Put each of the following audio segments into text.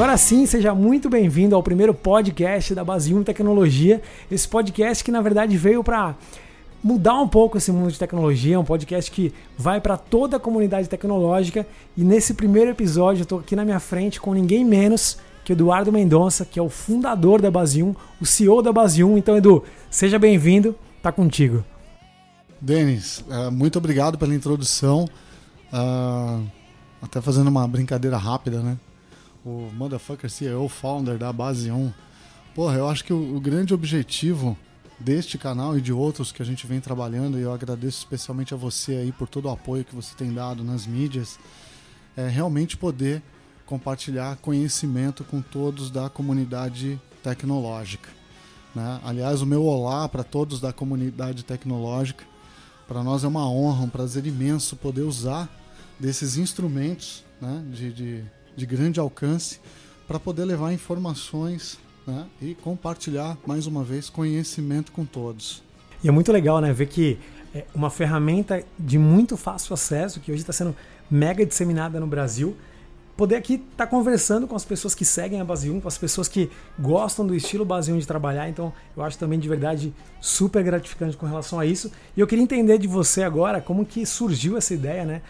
Agora sim, seja muito bem-vindo ao primeiro podcast da Base 1 Tecnologia. Esse podcast que na verdade veio para mudar um pouco esse mundo de tecnologia, um podcast que vai para toda a comunidade tecnológica. E nesse primeiro episódio eu estou aqui na minha frente com ninguém menos que Eduardo Mendonça, que é o fundador da Base 1, o CEO da Base 1. Então, Edu, seja bem-vindo, tá contigo. Denis, uh, muito obrigado pela introdução. Uh, até fazendo uma brincadeira rápida, né? O Motherfucker CEO, founder da Base 1. Porra, eu acho que o, o grande objetivo deste canal e de outros que a gente vem trabalhando, e eu agradeço especialmente a você aí por todo o apoio que você tem dado nas mídias, é realmente poder compartilhar conhecimento com todos da comunidade tecnológica. Né? Aliás, o meu olá para todos da comunidade tecnológica. Para nós é uma honra, um prazer imenso poder usar desses instrumentos né, de, de, de grande alcance para poder levar informações né, e compartilhar, mais uma vez, conhecimento com todos. E é muito legal né, ver que é uma ferramenta de muito fácil acesso, que hoje está sendo mega disseminada no Brasil, poder aqui estar tá conversando com as pessoas que seguem a Base 1, com as pessoas que gostam do estilo Base 1 de trabalhar. Então, eu acho também de verdade super gratificante com relação a isso. E eu queria entender de você agora como que surgiu essa ideia, né?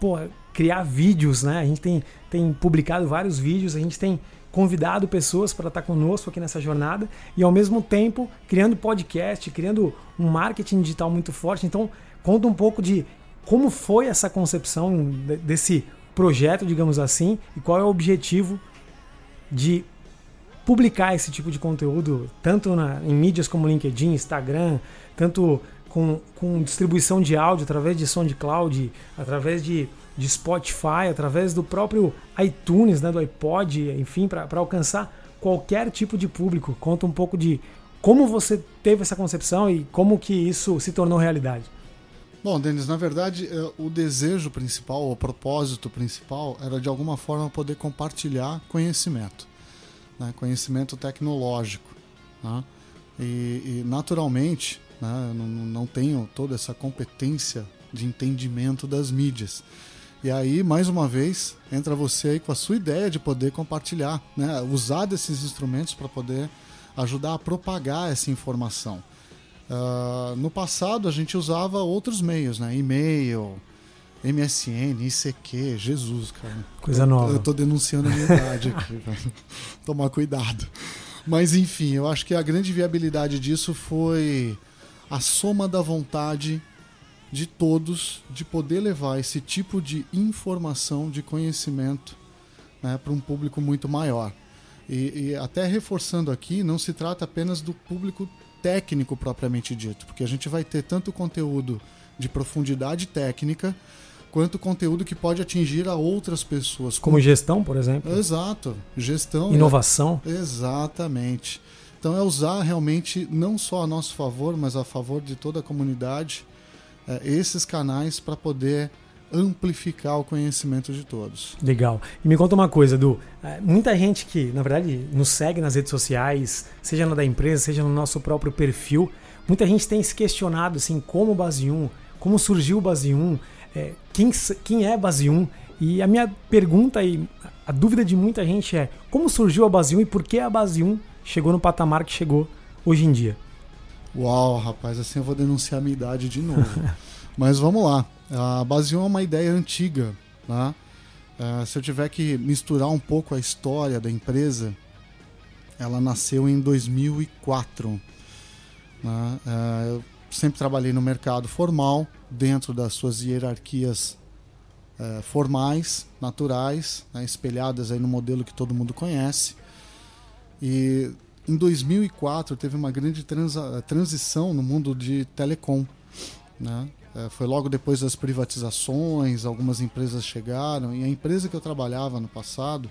Pô, criar vídeos, né? A gente tem, tem publicado vários vídeos, a gente tem convidado pessoas para estar tá conosco aqui nessa jornada e ao mesmo tempo criando podcast, criando um marketing digital muito forte. Então, conta um pouco de como foi essa concepção desse projeto, digamos assim, e qual é o objetivo de publicar esse tipo de conteúdo, tanto na, em mídias como LinkedIn, Instagram, tanto com, com distribuição de áudio através de SoundCloud, através de, de Spotify, através do próprio iTunes, né, do iPod, enfim, para alcançar qualquer tipo de público. Conta um pouco de como você teve essa concepção e como que isso se tornou realidade. Bom, Denis, na verdade, é, o desejo principal, o propósito principal era de alguma forma poder compartilhar conhecimento, né? conhecimento tecnológico. Né? E, e, naturalmente, né, não, não tenho toda essa competência de entendimento das mídias. E aí, mais uma vez, entra você aí com a sua ideia de poder compartilhar, né? usar desses instrumentos para poder ajudar a propagar essa informação. Uh, no passado a gente usava outros meios, né? E-mail, MSN, ICQ, Jesus, cara. Coisa nova. Eu tô denunciando a minha idade aqui, tomar cuidado. Mas enfim, eu acho que a grande viabilidade disso foi a soma da vontade de todos de poder levar esse tipo de informação, de conhecimento né, para um público muito maior. E, e, até reforçando aqui, não se trata apenas do público técnico propriamente dito, porque a gente vai ter tanto conteúdo de profundidade técnica quanto conteúdo que pode atingir a outras pessoas. Como, como gestão, por exemplo. Exato, gestão. Inovação. É... Exatamente. Então é usar realmente não só a nosso favor, mas a favor de toda a comunidade é, esses canais para poder amplificar o conhecimento de todos. Legal. E me conta uma coisa, Edu. É, muita gente que, na verdade, nos segue nas redes sociais, seja na da empresa, seja no nosso próprio perfil, muita gente tem se questionado assim, como Base 1, como surgiu o Base 1, é, quem, quem é Base 1? E a minha pergunta e a dúvida de muita gente é como surgiu a Base 1 e por que a Base 1 chegou no patamar que chegou hoje em dia? Uau, rapaz, assim eu vou denunciar a minha idade de novo. Mas vamos lá. A Base 1 é uma ideia antiga. Né? Se eu tiver que misturar um pouco a história da empresa, ela nasceu em 2004. Né? Uh, eu sempre trabalhei no mercado formal, dentro das suas hierarquias uh, formais, naturais, né? espelhadas aí no modelo que todo mundo conhece. E em 2004 teve uma grande transa, transição no mundo de telecom. Né? É, foi logo depois das privatizações, algumas empresas chegaram e a empresa que eu trabalhava no passado,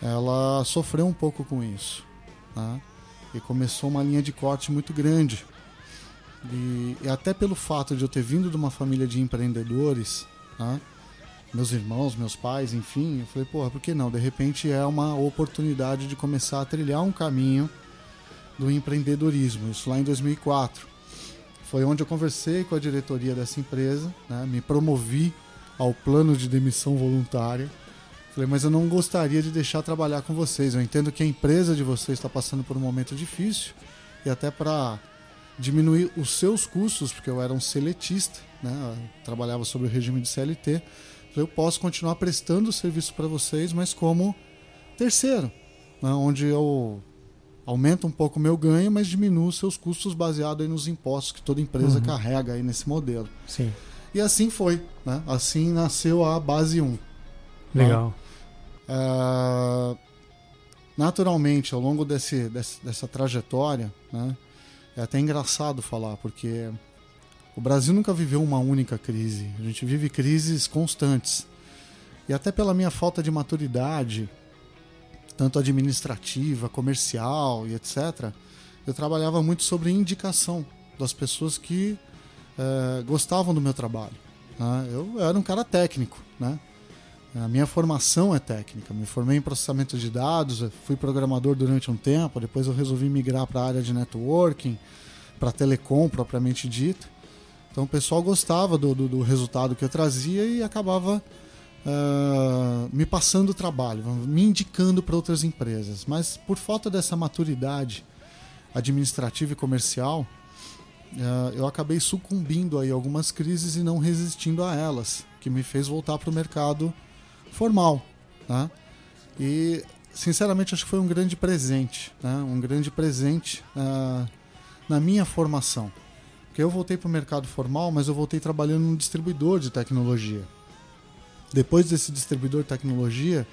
ela sofreu um pouco com isso. Né? E começou uma linha de corte muito grande. E, e, até pelo fato de eu ter vindo de uma família de empreendedores, né? Meus irmãos, meus pais, enfim, eu falei, porra, por que não? De repente é uma oportunidade de começar a trilhar um caminho do empreendedorismo, isso lá em 2004. Foi onde eu conversei com a diretoria dessa empresa, né? me promovi ao plano de demissão voluntária Falei, mas eu não gostaria de deixar trabalhar com vocês. Eu entendo que a empresa de vocês está passando por um momento difícil e até para diminuir os seus custos, porque eu era um seletista, né? Trabalhava sobre o regime de CLT. Eu posso continuar prestando serviço para vocês, mas como terceiro, né? onde eu aumento um pouco o meu ganho, mas diminuo os seus custos baseado nos impostos que toda empresa uhum. carrega aí nesse modelo. Sim. E assim foi, né? Assim nasceu a base 1. Legal. Uh, naturalmente, ao longo desse, desse, dessa trajetória, né? É até engraçado falar, porque o Brasil nunca viveu uma única crise. A gente vive crises constantes. E até pela minha falta de maturidade, tanto administrativa, comercial e etc., eu trabalhava muito sobre indicação das pessoas que é, gostavam do meu trabalho. Né? Eu era um cara técnico, né? A minha formação é técnica. Me formei em processamento de dados, fui programador durante um tempo, depois eu resolvi migrar para a área de networking, para telecom propriamente dito. Então o pessoal gostava do, do, do resultado que eu trazia e acabava uh, me passando trabalho, me indicando para outras empresas. Mas por falta dessa maturidade administrativa e comercial, uh, eu acabei sucumbindo aí a algumas crises e não resistindo a elas, que me fez voltar para o mercado formal. Né? E, sinceramente, acho que foi um grande presente, né? um grande presente uh, na minha formação. Porque eu voltei para o mercado formal, mas eu voltei trabalhando num distribuidor de tecnologia. Depois desse distribuidor de tecnologia,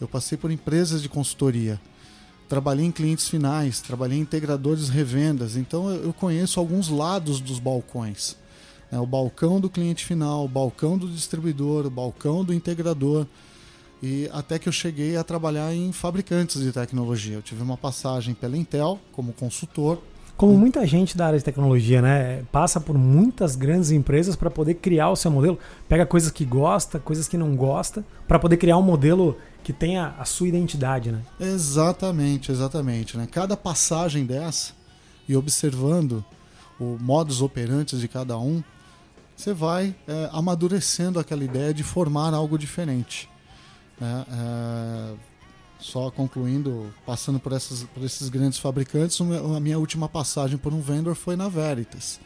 eu passei por empresas de consultoria. Trabalhei em clientes finais, trabalhei em integradores revendas, então eu conheço alguns lados dos balcões. Né? O balcão do cliente final, o balcão do distribuidor, o balcão do integrador. E até que eu cheguei a trabalhar em fabricantes de tecnologia. Eu tive uma passagem pela Intel como consultor, como muita gente da área de tecnologia, né, passa por muitas grandes empresas para poder criar o seu modelo, pega coisas que gosta, coisas que não gosta, para poder criar um modelo que tenha a sua identidade, né? Exatamente, exatamente, né? Cada passagem dessa e observando o modus operandi de cada um, você vai é, amadurecendo aquela ideia de formar algo diferente. Né? É, só concluindo, passando por, essas, por esses grandes fabricantes, a minha última passagem por um vendor foi na Veritas.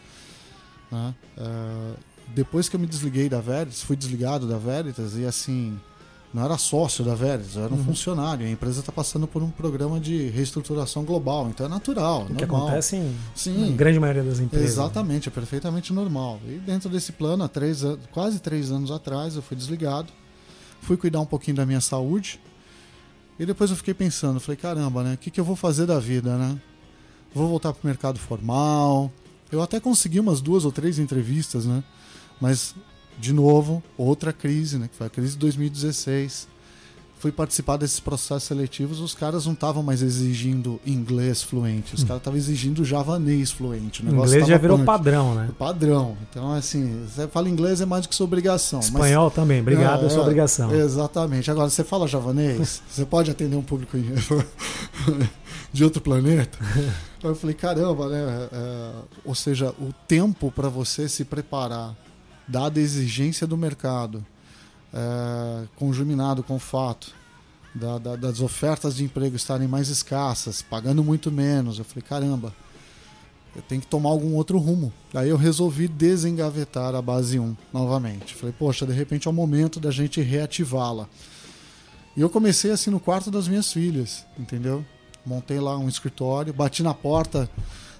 Né? Uh, depois que eu me desliguei da Veritas, fui desligado da Veritas e assim, não era sócio da Veritas, eu era um uhum. funcionário. A empresa está passando por um programa de reestruturação global, então é natural. O que acontece em, Sim, grande maioria das empresas. Exatamente, é perfeitamente normal. E dentro desse plano, há três, quase três anos atrás, eu fui desligado, fui cuidar um pouquinho da minha saúde e depois eu fiquei pensando, falei, caramba, né? O que, que eu vou fazer da vida, né? Vou voltar para o mercado formal. Eu até consegui umas duas ou três entrevistas, né? Mas, de novo, outra crise, né? Que foi a crise de 2016 fui participar desses processos seletivos, os caras não estavam mais exigindo inglês fluente, os hum. caras estavam exigindo javanês fluente. O inglês já virou punk. padrão, né? Padrão. Então, assim, você fala inglês é mais do que sua obrigação. Espanhol mas... também, obrigado, é, é sua obrigação. Exatamente. Agora, você fala javanês, você pode atender um público de outro planeta. eu falei, caramba, né? É, ou seja, o tempo para você se preparar, dada a exigência do mercado, é, conjuminado com o fato da, da, das ofertas de emprego estarem mais escassas, pagando muito menos. Eu falei, caramba, eu tenho que tomar algum outro rumo. Daí eu resolvi desengavetar a base 1 novamente. Falei, poxa, de repente é o momento da gente reativá-la. E eu comecei assim no quarto das minhas filhas, entendeu? Montei lá um escritório, bati na porta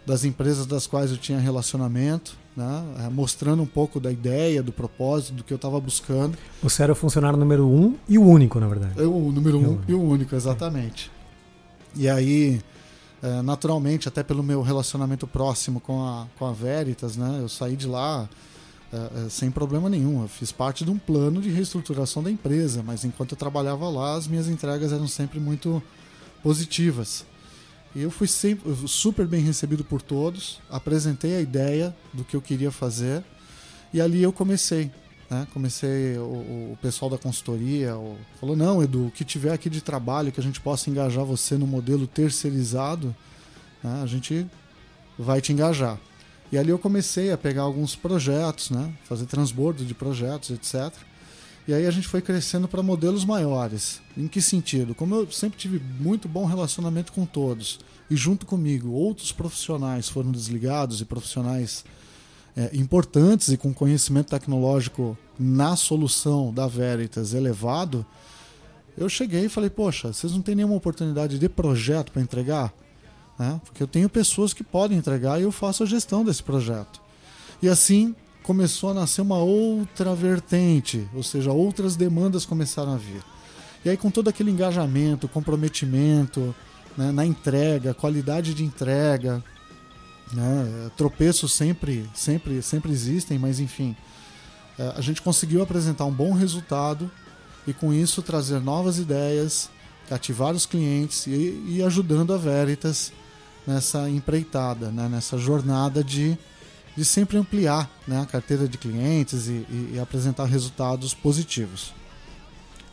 das empresas das quais eu tinha relacionamento né? É, mostrando um pouco da ideia, do propósito, do que eu estava buscando. Você era o funcionário número um e o único, na verdade. Eu, o número um e o único, exatamente. E aí, é, naturalmente, até pelo meu relacionamento próximo com a, com a Veritas, né? eu saí de lá é, sem problema nenhum. Eu fiz parte de um plano de reestruturação da empresa, mas enquanto eu trabalhava lá, as minhas entregas eram sempre muito positivas. Eu fui sempre, super bem recebido por todos, apresentei a ideia do que eu queria fazer e ali eu comecei. Né? Comecei, o, o, pessoal da consultoria o, falou: não, Edu, o que tiver aqui de trabalho que a gente possa engajar você no modelo terceirizado, né? a gente vai te engajar. E ali eu comecei a pegar alguns projetos, né? fazer transbordo de projetos, etc. E aí a gente foi crescendo para modelos maiores. Em que sentido? Como eu sempre tive muito bom relacionamento com todos, e junto comigo outros profissionais foram desligados e profissionais é, importantes e com conhecimento tecnológico na solução da Veritas elevado, eu cheguei e falei: Poxa, vocês não têm nenhuma oportunidade de projeto para entregar? Né? Porque eu tenho pessoas que podem entregar e eu faço a gestão desse projeto. E assim começou a nascer uma outra vertente, ou seja, outras demandas começaram a vir. E aí, com todo aquele engajamento, comprometimento né, na entrega, qualidade de entrega, né, tropeços sempre, sempre, sempre existem, mas enfim, é, a gente conseguiu apresentar um bom resultado e com isso trazer novas ideias, cativar os clientes e, e ajudando a Veritas nessa empreitada, né, nessa jornada de de sempre ampliar né, a carteira de clientes e, e, e, apresentar resultados positivos.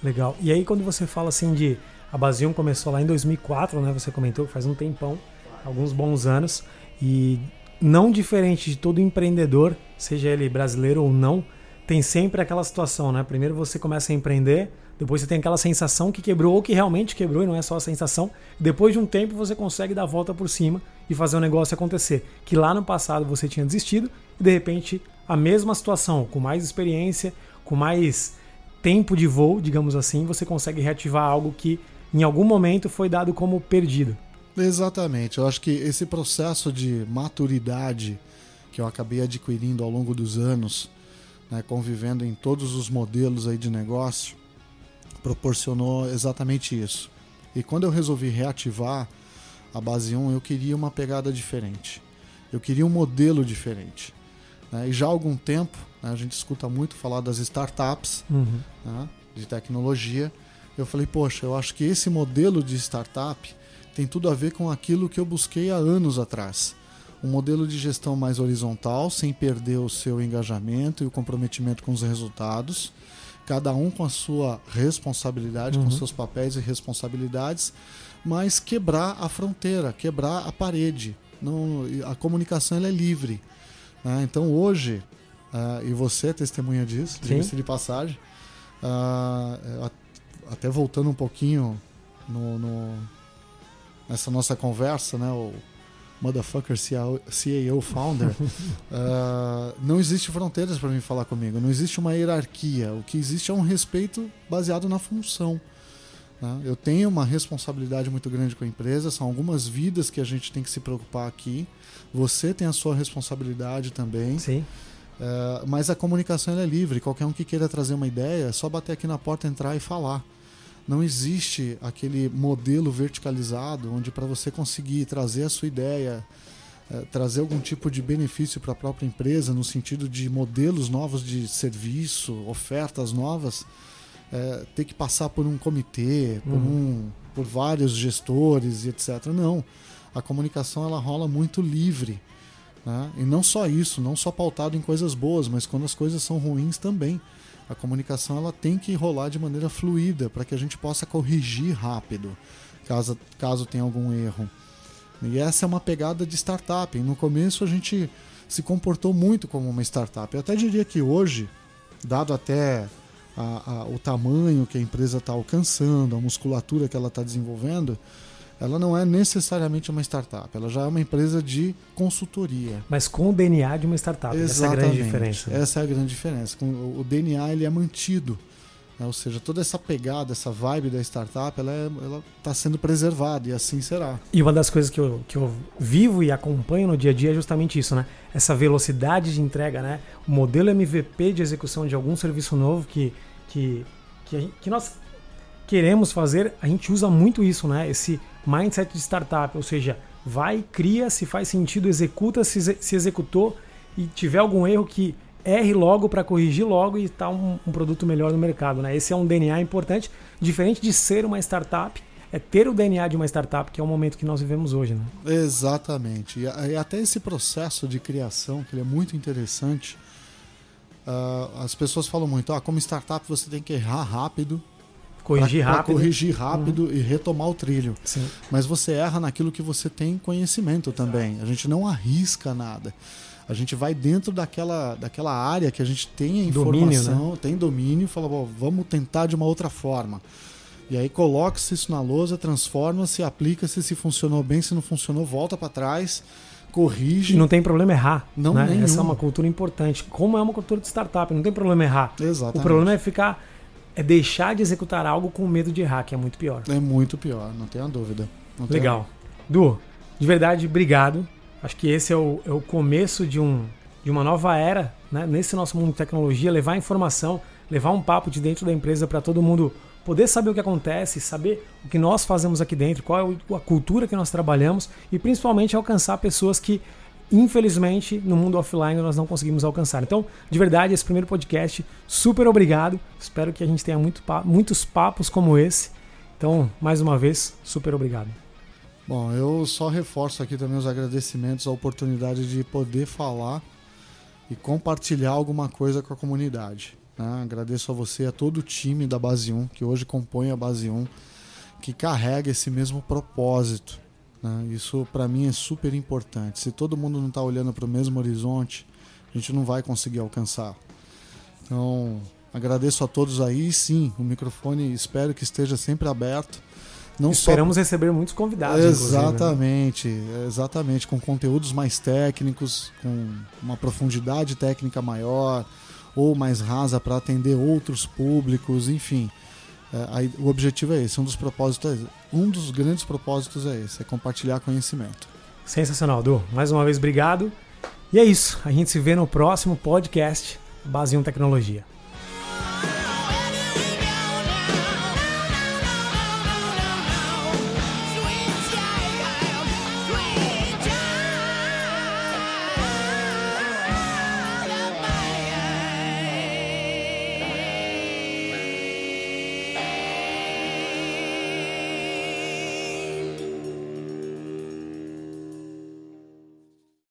Legal. E aí quando você fala assim de a Basium começou lá em 2004, né? Você comentou faz um tempão, alguns bons anos e não diferente de todo empreendedor, seja ele brasileiro ou não, tem sempre aquela situação, né? Primeiro você começa a empreender, depois você tem aquela sensação que quebrou ou que realmente quebrou e não é só a sensação. Depois de um tempo você consegue dar a volta por cima e fazer o negócio acontecer. Que lá no passado você tinha desistido e de repente a mesma situação, com mais experiência, com mais tempo de voo, digamos assim, você consegue reativar algo que em algum momento foi dado como perdido. Exatamente. Eu acho que esse processo de maturidade que eu acabei adquirindo ao longo dos anos, né, convivendo em todos os modelos aí de negócio, proporcionou exatamente isso. E quando eu resolvi reativar a base 1, eu queria uma pegada diferente. Eu queria um modelo diferente. Né? E já há algum tempo, né, a gente escuta muito falar das startups uhum. né, de tecnologia. Eu falei, poxa, eu acho que esse modelo de startup tem tudo a ver com aquilo que eu busquei há anos atrás. Um modelo de gestão mais horizontal, sem perder o seu engajamento e o comprometimento com os resultados cada um com a sua responsabilidade, uhum. com seus papéis e responsabilidades, mas quebrar a fronteira, quebrar a parede. Não, a comunicação é livre. Né? Então hoje, uh, e você é testemunha disso, diga-se de passagem, uh, até voltando um pouquinho no, no, nessa nossa conversa, né? O, motherfucker CEO founder, uh, não existe fronteiras para mim falar comigo, não existe uma hierarquia. O que existe é um respeito baseado na função. Né? Eu tenho uma responsabilidade muito grande com a empresa, são algumas vidas que a gente tem que se preocupar aqui. Você tem a sua responsabilidade também. Sim. Uh, mas a comunicação é livre. Qualquer um que queira trazer uma ideia, é só bater aqui na porta, entrar e falar não existe aquele modelo verticalizado onde para você conseguir trazer a sua ideia, é, trazer algum tipo de benefício para a própria empresa no sentido de modelos novos de serviço, ofertas novas, é, ter que passar por um comitê, por, uhum. um, por vários gestores e etc. Não, a comunicação ela rola muito livre. Né? E não só isso, não só pautado em coisas boas, mas quando as coisas são ruins também a comunicação ela tem que rolar de maneira fluida para que a gente possa corrigir rápido, caso, caso tenha algum erro. E essa é uma pegada de startup. No começo a gente se comportou muito como uma startup. Eu até diria que hoje, dado até a, a, o tamanho que a empresa está alcançando, a musculatura que ela está desenvolvendo, ela não é necessariamente uma startup, ela já é uma empresa de consultoria. Mas com o DNA de uma startup, Exatamente. essa é a grande diferença. Essa é a grande diferença. O DNA ele é mantido, né? ou seja, toda essa pegada, essa vibe da startup, ela é, está sendo preservada e assim será. E uma das coisas que eu, que eu vivo e acompanho no dia a dia é justamente isso, né? Essa velocidade de entrega, né? O modelo MVP de execução de algum serviço novo que, que, que, que nós queremos fazer, a gente usa muito isso, né? Esse mindset de startup, ou seja, vai, cria, se faz sentido, executa, se, se executou e tiver algum erro que erre logo para corrigir logo e estar tá um, um, produto melhor no mercado. Né? Esse é um DNA importante, diferente de ser uma startup, é ter o DNA de uma startup, que é o momento que nós vivemos hoje. Né? Exatamente. E até esse processo de criação, que é muito interessante, uh, as pessoas falam muito, ah, como startup você tem que errar rápido, corrigir pra, rápido. Pra corrigir rápido uhum. e retomar o trilho. Sim. Mas você erra naquilo que você tem conhecimento Exato. também. A gente não arrisca nada. A gente vai dentro daquela, daquela área que a gente tem a informação, domínio, né? tem domínio, fala, bom, vamos tentar de uma outra forma. E aí coloca-se isso na lousa, transforma-se, aplica-se, se funcionou bem, se não funcionou, volta para trás, corrige. E não tem problema errar. Não né? Essa é uma cultura importante. Como é uma cultura de startup, não tem problema errar. Exatamente. O problema é ficar é deixar de executar algo com medo de errar, que é muito pior. É muito pior, não tenha dúvida. Legal. Du, de verdade, obrigado. Acho que esse é o, é o começo de, um, de uma nova era, né? nesse nosso mundo de tecnologia, levar informação, levar um papo de dentro da empresa para todo mundo poder saber o que acontece, saber o que nós fazemos aqui dentro, qual é a cultura que nós trabalhamos e principalmente alcançar pessoas que infelizmente no mundo offline nós não conseguimos alcançar. Então, de verdade, esse primeiro podcast, super obrigado. Espero que a gente tenha muito, muitos papos como esse. Então, mais uma vez, super obrigado. Bom, eu só reforço aqui também os agradecimentos, a oportunidade de poder falar e compartilhar alguma coisa com a comunidade. Né? Agradeço a você e a todo o time da Base 1, que hoje compõe a Base 1, que carrega esse mesmo propósito. Né? Isso para mim é super importante. Se todo mundo não está olhando para o mesmo horizonte, a gente não vai conseguir alcançar. Então, agradeço a todos aí. Sim, o microfone espero que esteja sempre aberto. Não Esperamos só... receber muitos convidados. Né? Exatamente, né? exatamente, com conteúdos mais técnicos, com uma profundidade técnica maior ou mais rasa para atender outros públicos, enfim. É, o objetivo é esse, um dos propósitos é um dos grandes propósitos é esse, é compartilhar conhecimento. Sensacional, Du. Mais uma vez, obrigado. E é isso. A gente se vê no próximo podcast Base 1 Tecnologia.